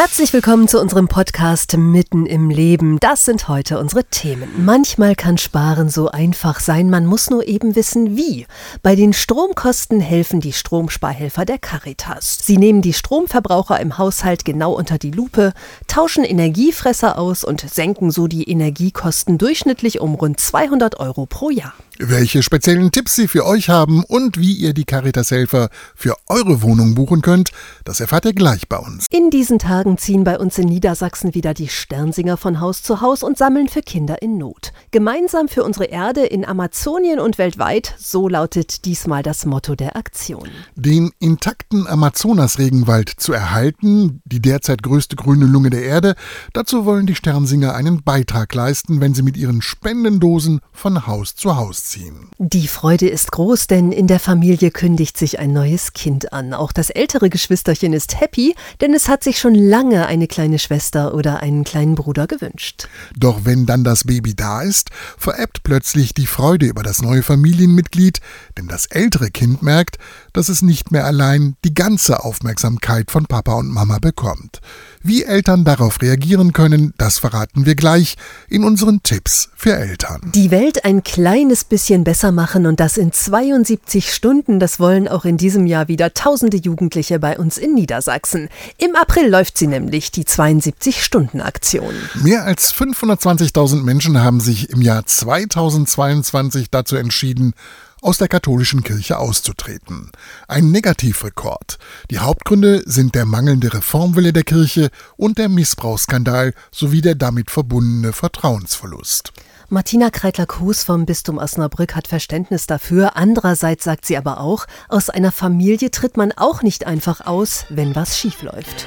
Herzlich willkommen zu unserem Podcast Mitten im Leben. Das sind heute unsere Themen. Manchmal kann Sparen so einfach sein, man muss nur eben wissen, wie. Bei den Stromkosten helfen die Stromsparhelfer der Caritas. Sie nehmen die Stromverbraucher im Haushalt genau unter die Lupe, tauschen Energiefresser aus und senken so die Energiekosten durchschnittlich um rund 200 Euro pro Jahr. Welche speziellen Tipps sie für euch haben und wie ihr die Caritas-Helfer für eure Wohnung buchen könnt, das erfahrt ihr gleich bei uns. In diesen Tagen ziehen bei uns in Niedersachsen wieder die Sternsinger von Haus zu Haus und sammeln für Kinder in Not. Gemeinsam für unsere Erde in Amazonien und weltweit, so lautet diesmal das Motto der Aktion. Den intakten Amazonas-Regenwald zu erhalten, die derzeit größte grüne Lunge der Erde, dazu wollen die Sternsinger einen Beitrag leisten, wenn sie mit ihren Spendendosen von Haus zu Haus ziehen. Die Freude ist groß, denn in der Familie kündigt sich ein neues Kind an. Auch das ältere Geschwisterchen ist happy, denn es hat sich schon lange eine kleine Schwester oder einen kleinen Bruder gewünscht. Doch wenn dann das Baby da ist, verebbt plötzlich die Freude über das neue Familienmitglied, denn das ältere Kind merkt, dass es nicht mehr allein die ganze Aufmerksamkeit von Papa und Mama bekommt. Wie Eltern darauf reagieren können, das verraten wir gleich in unseren Tipps für Eltern. Die Welt ein kleines bisschen besser machen und das in 72 Stunden, das wollen auch in diesem Jahr wieder tausende Jugendliche bei uns in Niedersachsen. Im April läuft sie nämlich, die 72-Stunden-Aktion. Mehr als 520.000 Menschen haben sich im Jahr 2022 dazu entschieden, aus der katholischen Kirche auszutreten. Ein Negativrekord. Die Hauptgründe sind der mangelnde Reformwille der Kirche und der Missbrauchsskandal sowie der damit verbundene Vertrauensverlust. Martina Kreitler-Kuhs vom Bistum Osnabrück hat Verständnis dafür. Andererseits sagt sie aber auch, aus einer Familie tritt man auch nicht einfach aus, wenn was schiefläuft.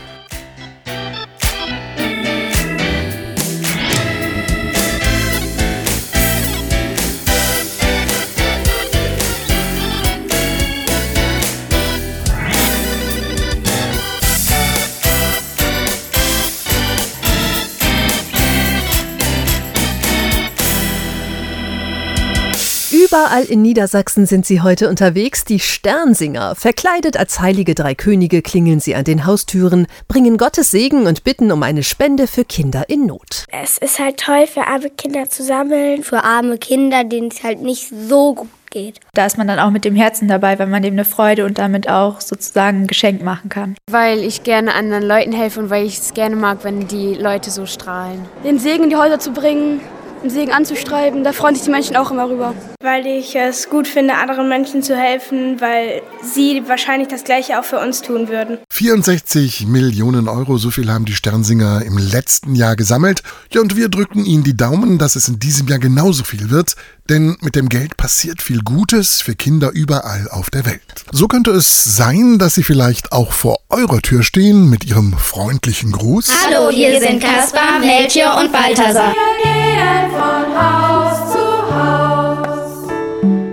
Überall in Niedersachsen sind sie heute unterwegs, die Sternsinger. Verkleidet als heilige drei Könige klingeln sie an den Haustüren, bringen Gottes Segen und bitten um eine Spende für Kinder in Not. Es ist halt toll, für arme Kinder zu sammeln, für arme Kinder, denen es halt nicht so gut geht. Da ist man dann auch mit dem Herzen dabei, weil man dem eine Freude und damit auch sozusagen ein Geschenk machen kann. Weil ich gerne anderen Leuten helfe und weil ich es gerne mag, wenn die Leute so strahlen. Den Segen in die Häuser zu bringen, den Segen anzustreiben, da freuen sich die Menschen auch immer rüber. Weil ich es gut finde, anderen Menschen zu helfen, weil sie wahrscheinlich das Gleiche auch für uns tun würden. 64 Millionen Euro, so viel haben die Sternsinger im letzten Jahr gesammelt. Ja, und wir drücken Ihnen die Daumen, dass es in diesem Jahr genauso viel wird, denn mit dem Geld passiert viel Gutes für Kinder überall auf der Welt. So könnte es sein, dass Sie vielleicht auch vor eurer Tür stehen mit Ihrem freundlichen Gruß. Hallo, hier sind Kaspar, Melchior und Balthasar. Wir gehen von Haus zu Haus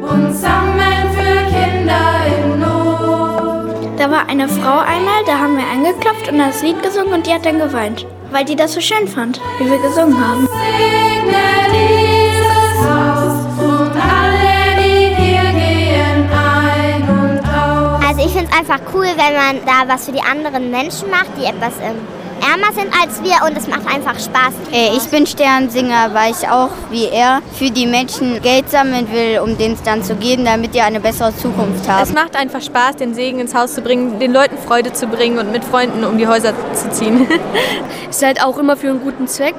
und sammeln für Kinder in Not. Da war eine Frau einmal, da haben wir angeklopft und das Lied gesungen und die hat dann geweint, weil die das so schön fand, wie wir gesungen haben. Segne dieses finde es einfach cool, wenn man da was für die anderen Menschen macht, die etwas ähm, ärmer sind als wir und es macht einfach Spaß. Ich bin Sternsinger, weil ich auch wie er für die Menschen Geld sammeln will, um denen es dann zu geben, damit die eine bessere Zukunft Es haben. macht einfach Spaß, den Segen ins Haus zu bringen, den Leuten Freude zu bringen und mit Freunden um die Häuser zu ziehen. Ist halt auch immer für einen guten Zweck.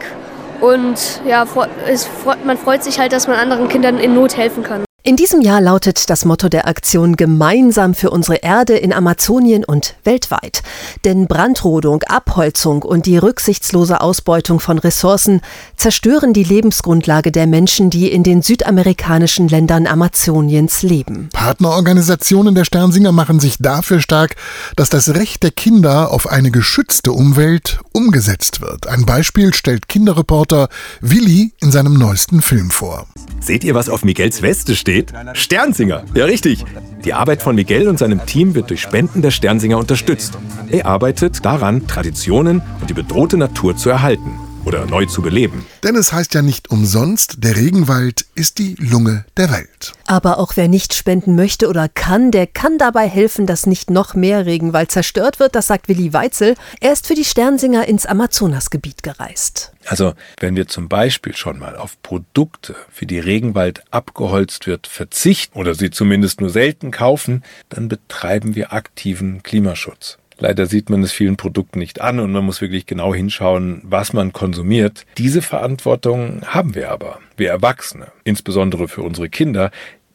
Und ja, es, man freut sich halt, dass man anderen Kindern in Not helfen kann. In diesem Jahr lautet das Motto der Aktion Gemeinsam für unsere Erde in Amazonien und weltweit. Denn Brandrodung, Abholzung und die rücksichtslose Ausbeutung von Ressourcen zerstören die Lebensgrundlage der Menschen, die in den südamerikanischen Ländern Amazoniens leben. Partnerorganisationen der Sternsinger machen sich dafür stark, dass das Recht der Kinder auf eine geschützte Umwelt umgesetzt wird. Ein Beispiel stellt Kinderreporter Willi in seinem neuesten Film vor. Seht ihr, was auf Miguels Weste steht? Steht? Sternsinger, ja richtig. Die Arbeit von Miguel und seinem Team wird durch Spenden der Sternsinger unterstützt. Er arbeitet daran, Traditionen und die bedrohte Natur zu erhalten oder neu zu beleben. Denn es heißt ja nicht umsonst, der Regenwald ist die Lunge der Welt. Aber auch wer nicht spenden möchte oder kann, der kann dabei helfen, dass nicht noch mehr Regenwald zerstört wird, das sagt Willi Weitzel. Er ist für die Sternsinger ins Amazonasgebiet gereist. Also wenn wir zum Beispiel schon mal auf Produkte, für die Regenwald abgeholzt wird, verzichten oder sie zumindest nur selten kaufen, dann betreiben wir aktiven Klimaschutz. Leider sieht man es vielen Produkten nicht an und man muss wirklich genau hinschauen, was man konsumiert. Diese Verantwortung haben wir aber, wir Erwachsene, insbesondere für unsere Kinder,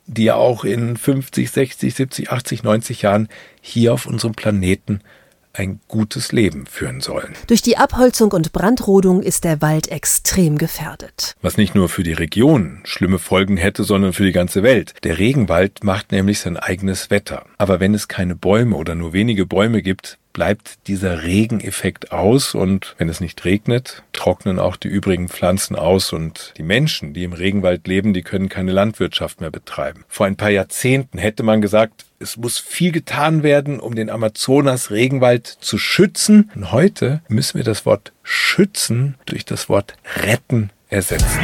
die ja auch in 50, 60, 70, 80, 90 Jahren hier auf unserem Planeten ein gutes Leben führen sollen. Durch die Abholzung und Brandrodung ist der Wald extrem gefährdet. Was nicht nur für die Region schlimme Folgen hätte, sondern für die ganze Welt. Der Regenwald macht nämlich sein eigenes Wetter. Aber wenn es keine Bäume oder nur wenige Bäume gibt, bleibt dieser Regeneffekt aus und wenn es nicht regnet, trocknen auch die übrigen Pflanzen aus und die Menschen, die im Regenwald leben, die können keine Landwirtschaft mehr betreiben. Vor ein paar Jahrzehnten hätte man gesagt, es muss viel getan werden, um den Amazonas-Regenwald zu schützen. Und heute müssen wir das Wort schützen durch das Wort retten ersetzen.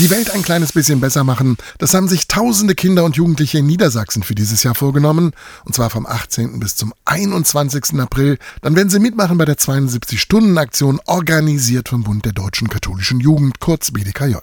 Die Welt ein kleines bisschen besser machen, das haben sich tausende Kinder und Jugendliche in Niedersachsen für dieses Jahr vorgenommen. Und zwar vom 18. bis zum 21. April. Dann werden sie mitmachen bei der 72-Stunden-Aktion, organisiert vom Bund der Deutschen Katholischen Jugend, kurz BDKJ.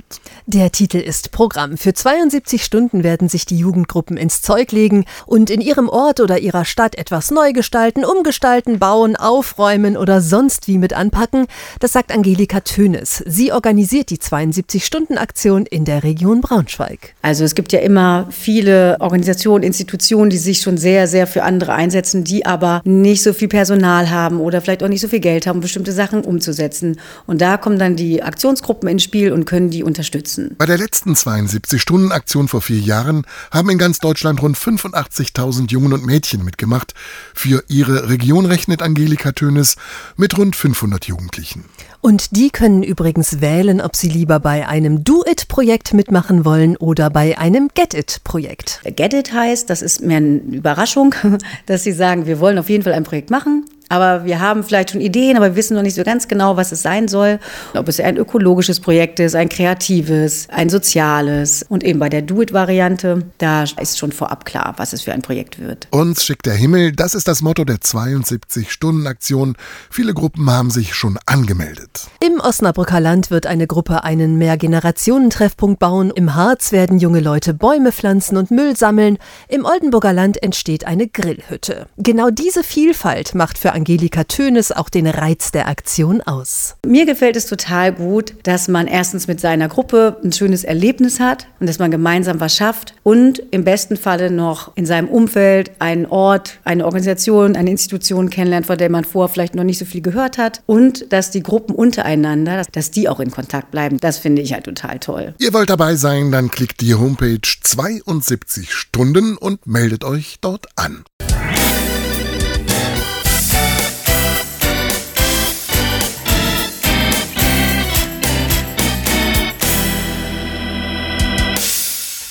Der Titel ist Programm. Für 72 Stunden werden sich die Jugendgruppen ins Zeug legen und in ihrem Ort oder ihrer Stadt etwas neu gestalten, umgestalten, bauen, aufräumen oder sonst wie mit anpacken. Das sagt Angelika Tönes. Sie organisiert die 72-Stunden-Aktion in der Region Braunschweig. Also es gibt ja immer viele Organisationen, Institutionen, die sich schon sehr, sehr für andere einsetzen, die aber nicht so viel Personal haben oder vielleicht auch nicht so viel Geld haben, bestimmte Sachen umzusetzen. Und da kommen dann die Aktionsgruppen ins Spiel und können die unterstützen. Bei der letzten 72-Stunden-Aktion vor vier Jahren haben in ganz Deutschland rund 85.000 Jungen und Mädchen mitgemacht. Für ihre Region rechnet Angelika Tönes mit rund 500 Jugendlichen. Und die können übrigens wählen, ob sie lieber bei einem Do-It-Projekt mitmachen wollen oder bei einem Get-It-Projekt. Get It heißt, das ist mehr eine Überraschung, dass sie sagen, wir wollen auf jeden Fall ein Projekt machen. Aber wir haben vielleicht schon Ideen, aber wir wissen noch nicht so ganz genau, was es sein soll. Ob es ein ökologisches Projekt ist, ein kreatives, ein soziales. Und eben bei der Do-It-Variante, da ist schon vorab klar, was es für ein Projekt wird. Uns schickt der Himmel, das ist das Motto der 72-Stunden-Aktion. Viele Gruppen haben sich schon angemeldet. Im Osnabrücker Land wird eine Gruppe einen Mehrgenerationentreffpunkt bauen. Im Harz werden junge Leute Bäume pflanzen und Müll sammeln. Im Oldenburger Land entsteht eine Grillhütte. Genau diese Vielfalt macht für Angelika Tönes auch den Reiz der Aktion aus. Mir gefällt es total gut, dass man erstens mit seiner Gruppe ein schönes Erlebnis hat und dass man gemeinsam was schafft und im besten Falle noch in seinem Umfeld einen Ort, eine Organisation, eine Institution kennenlernt, von der man vorher vielleicht noch nicht so viel gehört hat und dass die Gruppen untereinander, dass die auch in Kontakt bleiben. Das finde ich halt total toll. Ihr wollt dabei sein, dann klickt die Homepage 72 Stunden und meldet euch dort an.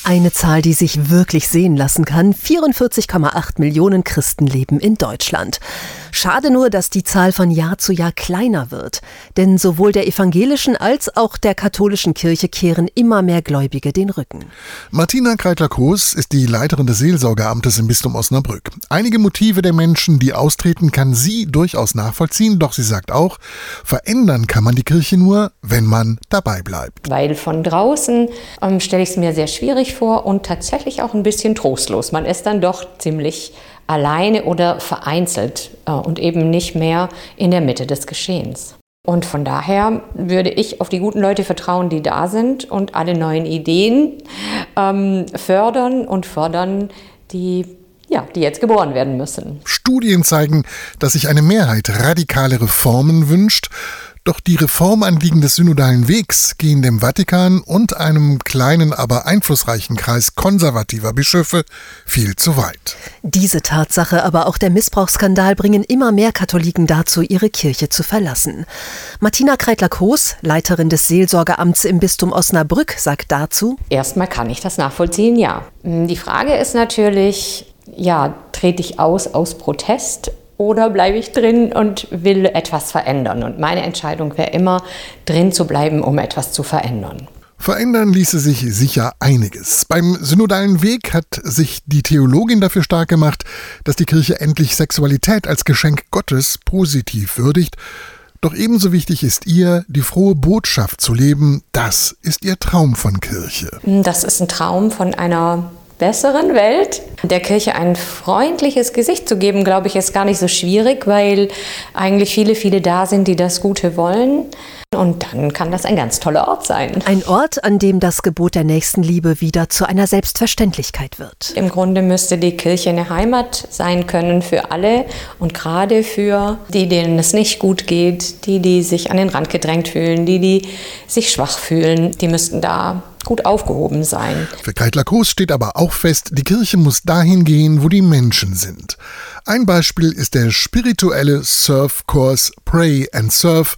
Eine Zahl, die sich wirklich sehen lassen kann. 44,8 Millionen Christen leben in Deutschland. Schade nur, dass die Zahl von Jahr zu Jahr kleiner wird. Denn sowohl der evangelischen als auch der katholischen Kirche kehren immer mehr Gläubige den Rücken. Martina Kreitler-Koos ist die Leiterin des Seelsorgeamtes im Bistum Osnabrück. Einige Motive der Menschen, die austreten, kann sie durchaus nachvollziehen, doch sie sagt auch, verändern kann man die Kirche nur, wenn man dabei bleibt. Weil von draußen ähm, stelle ich es mir sehr schwierig vor und tatsächlich auch ein bisschen trostlos. Man ist dann doch ziemlich alleine oder vereinzelt äh, und eben nicht mehr in der Mitte des Geschehens. Und von daher würde ich auf die guten Leute vertrauen, die da sind und alle neuen Ideen ähm, fördern und fördern, die ja, die jetzt geboren werden müssen. Studien zeigen, dass sich eine Mehrheit radikale Reformen wünscht. Doch die Reformanliegen des synodalen Wegs gehen dem Vatikan und einem kleinen, aber einflussreichen Kreis konservativer Bischöfe viel zu weit. Diese Tatsache, aber auch der Missbrauchsskandal bringen immer mehr Katholiken dazu, ihre Kirche zu verlassen. Martina Kreitler-Koos, Leiterin des Seelsorgeamts im Bistum Osnabrück, sagt dazu: Erstmal kann ich das nachvollziehen, ja. Die Frage ist natürlich, ja, trete ich aus aus Protest oder bleibe ich drin und will etwas verändern? Und meine Entscheidung wäre immer, drin zu bleiben, um etwas zu verändern. Verändern ließe sich sicher einiges. Beim synodalen Weg hat sich die Theologin dafür stark gemacht, dass die Kirche endlich Sexualität als Geschenk Gottes positiv würdigt. Doch ebenso wichtig ist ihr, die frohe Botschaft zu leben. Das ist ihr Traum von Kirche. Das ist ein Traum von einer besseren Welt. Der Kirche ein freundliches Gesicht zu geben, glaube ich, ist gar nicht so schwierig, weil eigentlich viele, viele da sind, die das Gute wollen. Und dann kann das ein ganz toller Ort sein. Ein Ort, an dem das Gebot der Nächstenliebe wieder zu einer Selbstverständlichkeit wird. Im Grunde müsste die Kirche eine Heimat sein können für alle und gerade für die, denen es nicht gut geht, die, die sich an den Rand gedrängt fühlen, die, die sich schwach fühlen, die müssten da gut aufgehoben sein. Für Kreitler Koos steht aber auch fest, die Kirche muss dahin gehen, wo die Menschen sind. Ein Beispiel ist der spirituelle Surfkurs Pray and Surf,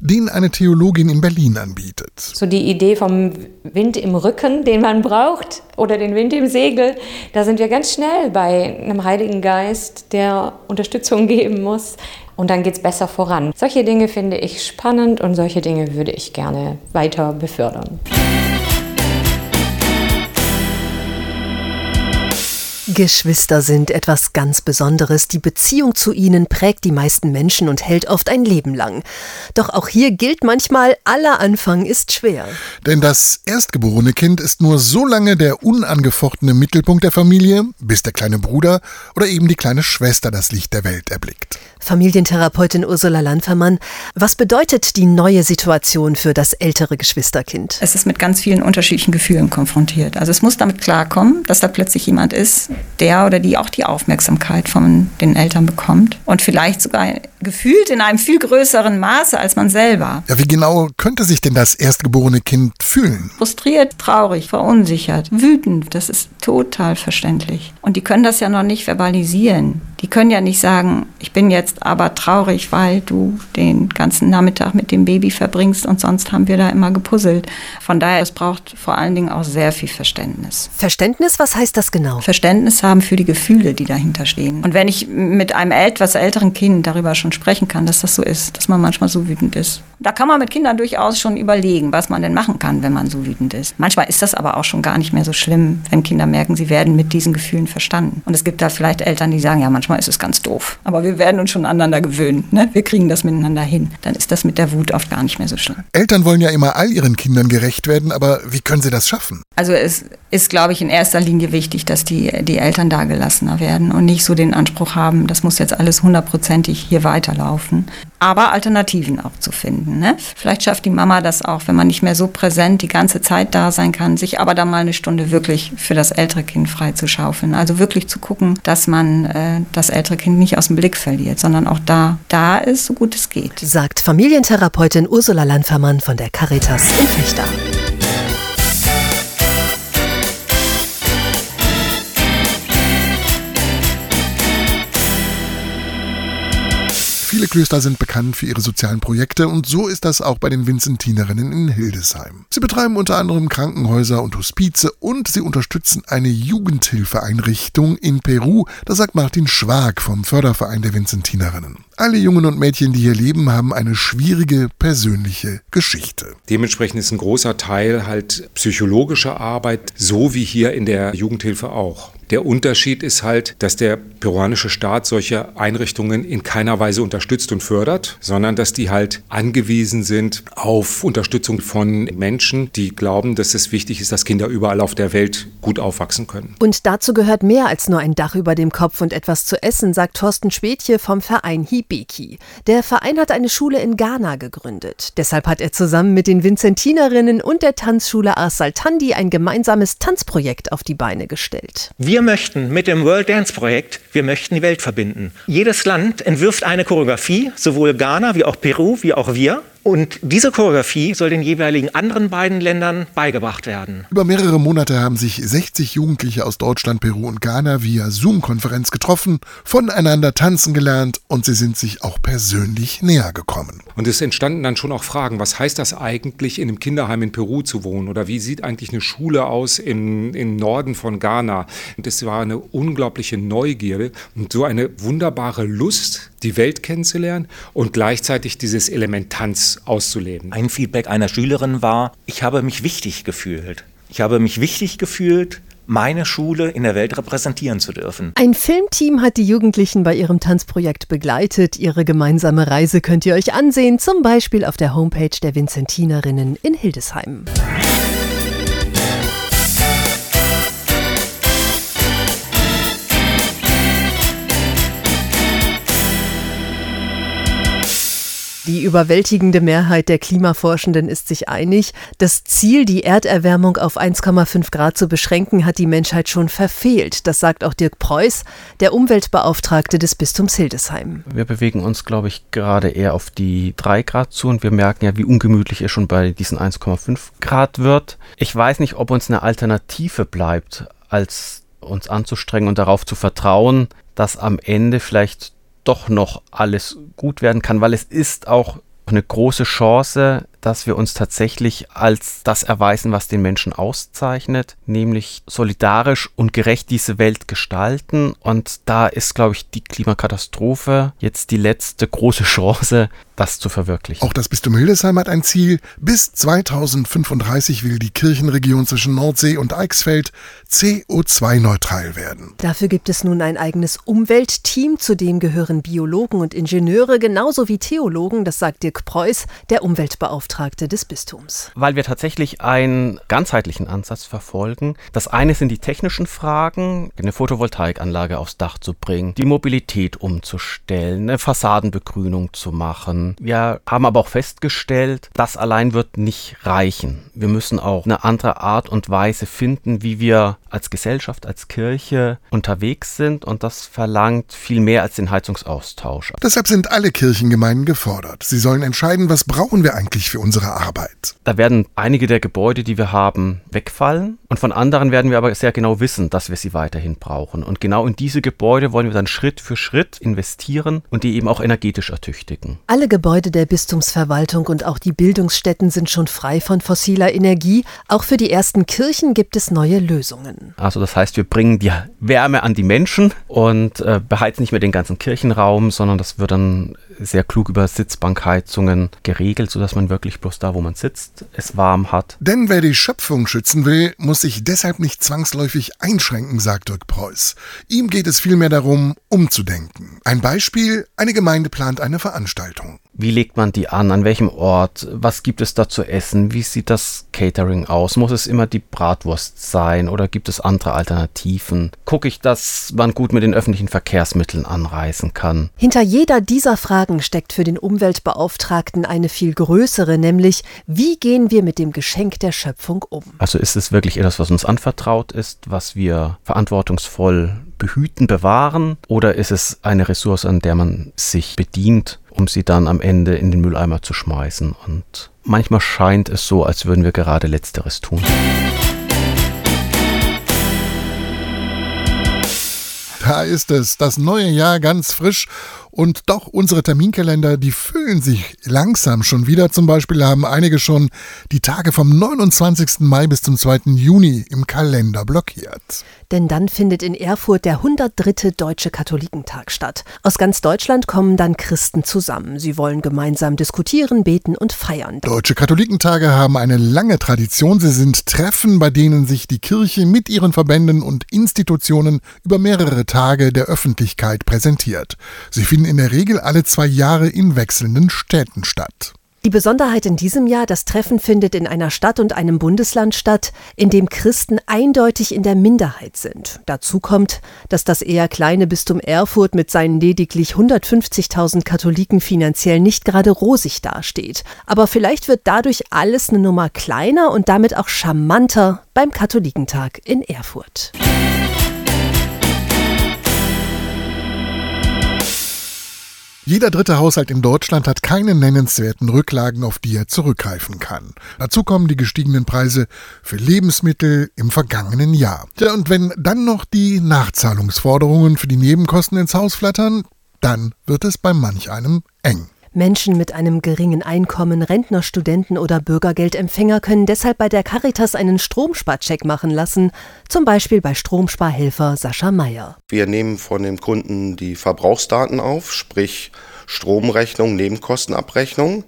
den eine Theologin in Berlin anbietet. So die Idee vom Wind im Rücken, den man braucht, oder den Wind im Segel, da sind wir ganz schnell bei einem Heiligen Geist, der Unterstützung geben muss. Und dann geht es besser voran. Solche Dinge finde ich spannend und solche Dinge würde ich gerne weiter befördern. Geschwister sind etwas ganz Besonderes. Die Beziehung zu ihnen prägt die meisten Menschen und hält oft ein Leben lang. Doch auch hier gilt manchmal, aller Anfang ist schwer. Denn das erstgeborene Kind ist nur so lange der unangefochtene Mittelpunkt der Familie, bis der kleine Bruder oder eben die kleine Schwester das Licht der Welt erblickt. Familientherapeutin Ursula Landfermann, was bedeutet die neue Situation für das ältere Geschwisterkind? Es ist mit ganz vielen unterschiedlichen Gefühlen konfrontiert. Also es muss damit klarkommen, dass da plötzlich jemand ist, der oder die auch die Aufmerksamkeit von den Eltern bekommt und vielleicht sogar gefühlt in einem viel größeren Maße als man selber. Ja, wie genau könnte sich denn das erstgeborene Kind fühlen? Frustriert, traurig, verunsichert, wütend, das ist total verständlich. Und die können das ja noch nicht verbalisieren. Die können ja nicht sagen, ich bin jetzt aber traurig, weil du den ganzen Nachmittag mit dem Baby verbringst und sonst haben wir da immer gepuzzelt. Von daher, es braucht vor allen Dingen auch sehr viel Verständnis. Verständnis, was heißt das genau? Verständnis haben für die Gefühle, die dahinter stehen. Und wenn ich mit einem etwas älteren Kind darüber schon sprechen kann, dass das so ist, dass man manchmal so wütend ist. Da kann man mit Kindern durchaus schon überlegen, was man denn machen kann, wenn man so wütend ist. Manchmal ist das aber auch schon gar nicht mehr so schlimm, wenn Kinder merken, sie werden mit diesen Gefühlen verstanden. Und es gibt da vielleicht Eltern, die sagen, ja, manchmal ist es ganz doof. Aber wir werden uns schon aneinander gewöhnen. Ne? Wir kriegen das miteinander hin. Dann ist das mit der Wut oft gar nicht mehr so schlimm. Eltern wollen ja immer all ihren Kindern gerecht werden, aber wie können sie das schaffen? Also es ist, glaube ich, in erster Linie wichtig, dass die, die Eltern da gelassener werden und nicht so den Anspruch haben, das muss jetzt alles hundertprozentig hier weiterlaufen. Aber Alternativen auch zu finden. Ne? Vielleicht schafft die Mama das auch, wenn man nicht mehr so präsent die ganze Zeit da sein kann, sich aber dann mal eine Stunde wirklich für das ältere Kind frei zu schaufeln. Also wirklich zu gucken, dass man äh, das ältere Kind nicht aus dem Blick verliert, sondern auch da, da ist, so gut es geht. Sagt Familientherapeutin Ursula Landfermann von der Caritas in Fechter. Viele Klöster sind bekannt für ihre sozialen Projekte und so ist das auch bei den Vinzentinerinnen in Hildesheim. Sie betreiben unter anderem Krankenhäuser und Hospize und sie unterstützen eine Jugendhilfeeinrichtung in Peru, das sagt Martin Schwag vom Förderverein der Vinzentinerinnen. Alle Jungen und Mädchen, die hier leben, haben eine schwierige persönliche Geschichte. Dementsprechend ist ein großer Teil halt psychologische Arbeit, so wie hier in der Jugendhilfe auch. Der Unterschied ist halt, dass der peruanische Staat solche Einrichtungen in keiner Weise unterstützt und fördert, sondern dass die halt angewiesen sind auf Unterstützung von Menschen, die glauben, dass es wichtig ist, dass Kinder überall auf der Welt gut aufwachsen können. Und dazu gehört mehr als nur ein Dach über dem Kopf und etwas zu essen, sagt Thorsten Schwedje vom Verein Hibiki. Der Verein hat eine Schule in Ghana gegründet. Deshalb hat er zusammen mit den Vinzentinerinnen und der Tanzschule Ars Saltandi ein gemeinsames Tanzprojekt auf die Beine gestellt. Wir möchten mit dem World Dance Projekt, wir möchten die Welt verbinden. Jedes Land entwirft eine Choreografie, sowohl Ghana wie auch Peru wie auch wir. Und diese Choreografie soll den jeweiligen anderen beiden Ländern beigebracht werden. Über mehrere Monate haben sich 60 Jugendliche aus Deutschland, Peru und Ghana via Zoom-Konferenz getroffen, voneinander tanzen gelernt und sie sind sich auch persönlich näher gekommen. Und es entstanden dann schon auch Fragen, was heißt das eigentlich, in einem Kinderheim in Peru zu wohnen? Oder wie sieht eigentlich eine Schule aus im, im Norden von Ghana? Und es war eine unglaubliche Neugierde und so eine wunderbare Lust, die Welt kennenzulernen und gleichzeitig dieses Elementanz auszuleben. Ein Feedback einer Schülerin war, ich habe mich wichtig gefühlt. Ich habe mich wichtig gefühlt, meine Schule in der Welt repräsentieren zu dürfen. Ein Filmteam hat die Jugendlichen bei ihrem Tanzprojekt begleitet. Ihre gemeinsame Reise könnt ihr euch ansehen, zum Beispiel auf der Homepage der Vinzentinerinnen in Hildesheim. Die überwältigende Mehrheit der Klimaforschenden ist sich einig, das Ziel, die Erderwärmung auf 1,5 Grad zu beschränken, hat die Menschheit schon verfehlt. Das sagt auch Dirk Preuß, der Umweltbeauftragte des Bistums Hildesheim. Wir bewegen uns, glaube ich, gerade eher auf die 3 Grad zu und wir merken ja, wie ungemütlich es schon bei diesen 1,5 Grad wird. Ich weiß nicht, ob uns eine Alternative bleibt, als uns anzustrengen und darauf zu vertrauen, dass am Ende vielleicht doch noch alles gut werden kann, weil es ist auch eine große Chance, dass wir uns tatsächlich als das erweisen, was den Menschen auszeichnet, nämlich solidarisch und gerecht diese Welt gestalten. Und da ist, glaube ich, die Klimakatastrophe jetzt die letzte große Chance, das zu verwirklichen. Auch das Bistum Hildesheim hat ein Ziel. Bis 2035 will die Kirchenregion zwischen Nordsee und Eichsfeld CO2-neutral werden. Dafür gibt es nun ein eigenes Umweltteam, zu dem gehören Biologen und Ingenieure genauso wie Theologen, das sagt Dirk Preuß, der Umweltbeauftragte des Bistums. Weil wir tatsächlich einen ganzheitlichen Ansatz verfolgen. Das eine sind die technischen Fragen, eine Photovoltaikanlage aufs Dach zu bringen, die Mobilität umzustellen, eine Fassadenbegrünung zu machen. Wir haben aber auch festgestellt, das allein wird nicht reichen. Wir müssen auch eine andere Art und Weise finden, wie wir als Gesellschaft, als Kirche unterwegs sind und das verlangt viel mehr als den Heizungsaustausch. Deshalb sind alle Kirchengemeinden gefordert. Sie sollen entscheiden, was brauchen wir eigentlich für unsere Arbeit. Da werden einige der Gebäude, die wir haben, wegfallen und von anderen werden wir aber sehr genau wissen, dass wir sie weiterhin brauchen. Und genau in diese Gebäude wollen wir dann Schritt für Schritt investieren und die eben auch energetisch ertüchtigen. Alle Gebäude der Bistumsverwaltung und auch die Bildungsstätten sind schon frei von fossiler Energie. Auch für die ersten Kirchen gibt es neue Lösungen. Also das heißt, wir bringen die Wärme an die Menschen und äh, beheizen nicht mehr den ganzen Kirchenraum, sondern das wird dann sehr klug über Sitzbankheizungen geregelt, sodass man wirklich bloß da, wo man sitzt, es warm hat. Denn wer die Schöpfung schützen will, muss sich deshalb nicht zwangsläufig einschränken, sagt Dirk Preuß. Ihm geht es vielmehr darum, umzudenken. Ein Beispiel, eine Gemeinde plant eine Veranstaltung. Wie legt man die an? An welchem Ort? Was gibt es da zu essen? Wie sieht das Catering aus? Muss es immer die Bratwurst sein oder gibt es andere Alternativen? Gucke ich, dass man gut mit den öffentlichen Verkehrsmitteln anreisen kann? Hinter jeder dieser Fragen steckt für den Umweltbeauftragten eine viel größere, nämlich wie gehen wir mit dem Geschenk der Schöpfung um? Also ist es wirklich etwas, was uns anvertraut ist, was wir verantwortungsvoll behüten, bewahren? Oder ist es eine Ressource, an der man sich bedient, um sie dann am Ende in den Mülleimer zu schmeißen? Und manchmal scheint es so, als würden wir gerade letzteres tun. Da ist es, das neue Jahr ganz frisch und doch unsere Terminkalender, die füllen sich langsam schon wieder. Zum Beispiel haben einige schon die Tage vom 29. Mai bis zum 2. Juni im Kalender blockiert. Denn dann findet in Erfurt der 103. Deutsche Katholikentag statt. Aus ganz Deutschland kommen dann Christen zusammen. Sie wollen gemeinsam diskutieren, beten und feiern. Deutsche Katholikentage haben eine lange Tradition. Sie sind Treffen, bei denen sich die Kirche mit ihren Verbänden und Institutionen über mehrere Tage der Öffentlichkeit präsentiert. Sie finden in der Regel alle zwei Jahre in wechselnden Städten statt. Die Besonderheit in diesem Jahr, das Treffen findet in einer Stadt und einem Bundesland statt, in dem Christen eindeutig in der Minderheit sind. Dazu kommt, dass das eher kleine Bistum Erfurt mit seinen lediglich 150.000 Katholiken finanziell nicht gerade rosig dasteht. Aber vielleicht wird dadurch alles eine Nummer kleiner und damit auch charmanter beim Katholikentag in Erfurt. Jeder dritte Haushalt in Deutschland hat keine nennenswerten Rücklagen, auf die er zurückgreifen kann. Dazu kommen die gestiegenen Preise für Lebensmittel im vergangenen Jahr. Ja, und wenn dann noch die Nachzahlungsforderungen für die Nebenkosten ins Haus flattern, dann wird es bei manch einem eng. Menschen mit einem geringen Einkommen, Rentner, Studenten oder Bürgergeldempfänger können deshalb bei der Caritas einen Stromsparcheck machen lassen, zum Beispiel bei Stromsparhelfer Sascha Meyer. Wir nehmen von dem Kunden die Verbrauchsdaten auf, sprich Stromrechnung, Nebenkostenabrechnung.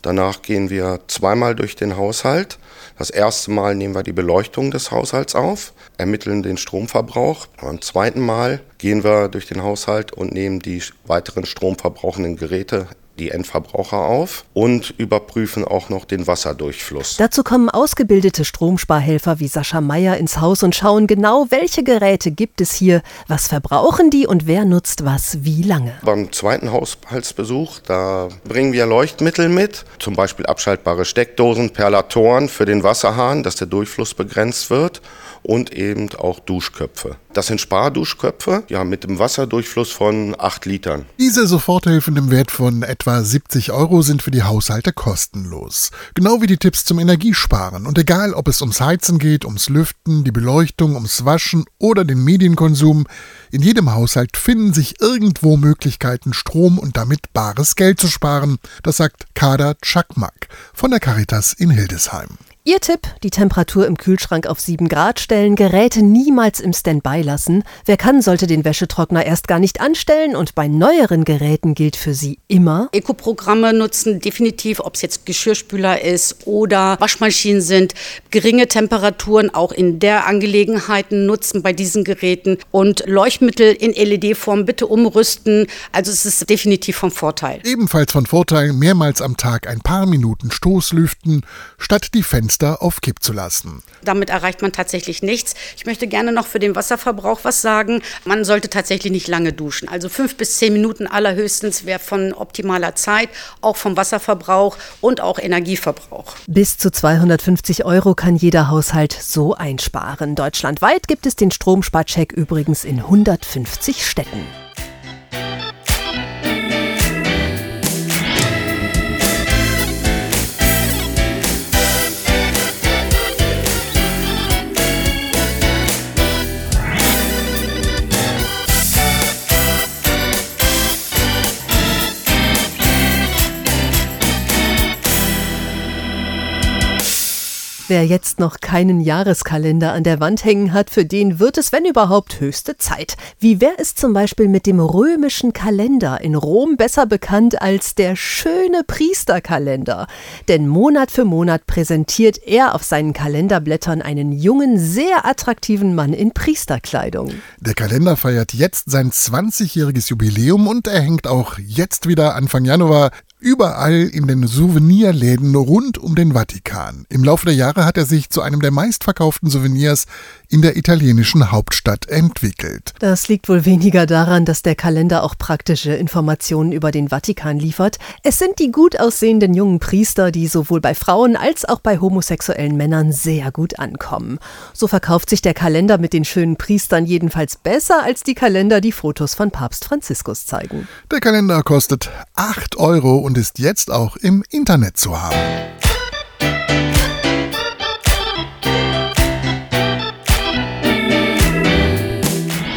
Danach gehen wir zweimal durch den Haushalt. Das erste Mal nehmen wir die Beleuchtung des Haushalts auf, ermitteln den Stromverbrauch. Beim zweiten Mal gehen wir durch den Haushalt und nehmen die weiteren stromverbrauchenden Geräte die Endverbraucher auf und überprüfen auch noch den Wasserdurchfluss. Dazu kommen ausgebildete Stromsparhelfer wie Sascha Meyer ins Haus und schauen genau, welche Geräte gibt es hier, was verbrauchen die und wer nutzt was wie lange. Beim zweiten Haushaltsbesuch, da bringen wir Leuchtmittel mit, zum Beispiel abschaltbare Steckdosen, Perlatoren für den Wasserhahn, dass der Durchfluss begrenzt wird und eben auch Duschköpfe. Das sind Sparduschköpfe, ja, mit dem Wasserdurchfluss von 8 Litern. Diese Soforthilfen im Wert von etwa 70 Euro sind für die Haushalte kostenlos. Genau wie die Tipps zum Energiesparen. Und egal, ob es ums Heizen geht, ums Lüften, die Beleuchtung, ums Waschen oder den Medienkonsum, in jedem Haushalt finden sich irgendwo Möglichkeiten, Strom und damit bares Geld zu sparen. Das sagt Kader Czakmak von der Caritas in Hildesheim. Ihr Tipp, die Temperatur im Kühlschrank auf 7 Grad stellen, Geräte niemals im Standby lassen. Wer kann, sollte den Wäschetrockner erst gar nicht anstellen und bei neueren Geräten gilt für sie immer. Eco-Programme nutzen definitiv, ob es jetzt Geschirrspüler ist oder Waschmaschinen sind, geringe Temperaturen auch in der Angelegenheiten nutzen bei diesen Geräten und Leuchtmittel in LED-Form bitte umrüsten. Also es ist definitiv vom Vorteil. Ebenfalls von Vorteil, mehrmals am Tag ein paar Minuten Stoßlüften, statt die Fenster auf Kipp zu lassen. Damit erreicht man tatsächlich nichts. Ich möchte gerne noch für den Wasserverbrauch was sagen. Man sollte tatsächlich nicht lange duschen. Also fünf bis zehn Minuten allerhöchstens wäre von optimaler Zeit, auch vom Wasserverbrauch und auch Energieverbrauch. Bis zu 250 Euro kann jeder Haushalt so einsparen. Deutschlandweit gibt es den Stromsparcheck übrigens in 150 Städten. Wer jetzt noch keinen Jahreskalender an der Wand hängen hat, für den wird es, wenn überhaupt, höchste Zeit. Wie wäre es zum Beispiel mit dem römischen Kalender, in Rom besser bekannt als der schöne Priesterkalender? Denn Monat für Monat präsentiert er auf seinen Kalenderblättern einen jungen, sehr attraktiven Mann in Priesterkleidung. Der Kalender feiert jetzt sein 20-jähriges Jubiläum und er hängt auch jetzt wieder Anfang Januar überall in den Souvenirläden rund um den Vatikan. Im Laufe der Jahre hat er sich zu einem der meistverkauften Souvenirs in der italienischen Hauptstadt entwickelt. Das liegt wohl weniger daran, dass der Kalender auch praktische Informationen über den Vatikan liefert. Es sind die gut aussehenden jungen Priester, die sowohl bei Frauen als auch bei homosexuellen Männern sehr gut ankommen. So verkauft sich der Kalender mit den schönen Priestern jedenfalls besser als die Kalender, die Fotos von Papst Franziskus zeigen. Der Kalender kostet 8 Euro und ist jetzt auch im Internet zu haben.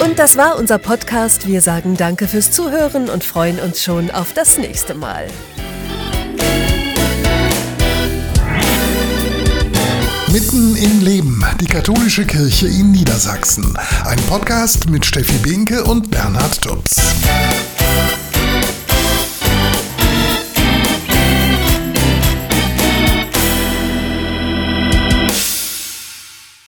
Und das war unser Podcast. Wir sagen Danke fürs Zuhören und freuen uns schon auf das nächste Mal. Mitten im Leben, die katholische Kirche in Niedersachsen. Ein Podcast mit Steffi Behnke und Bernhard Tubbs.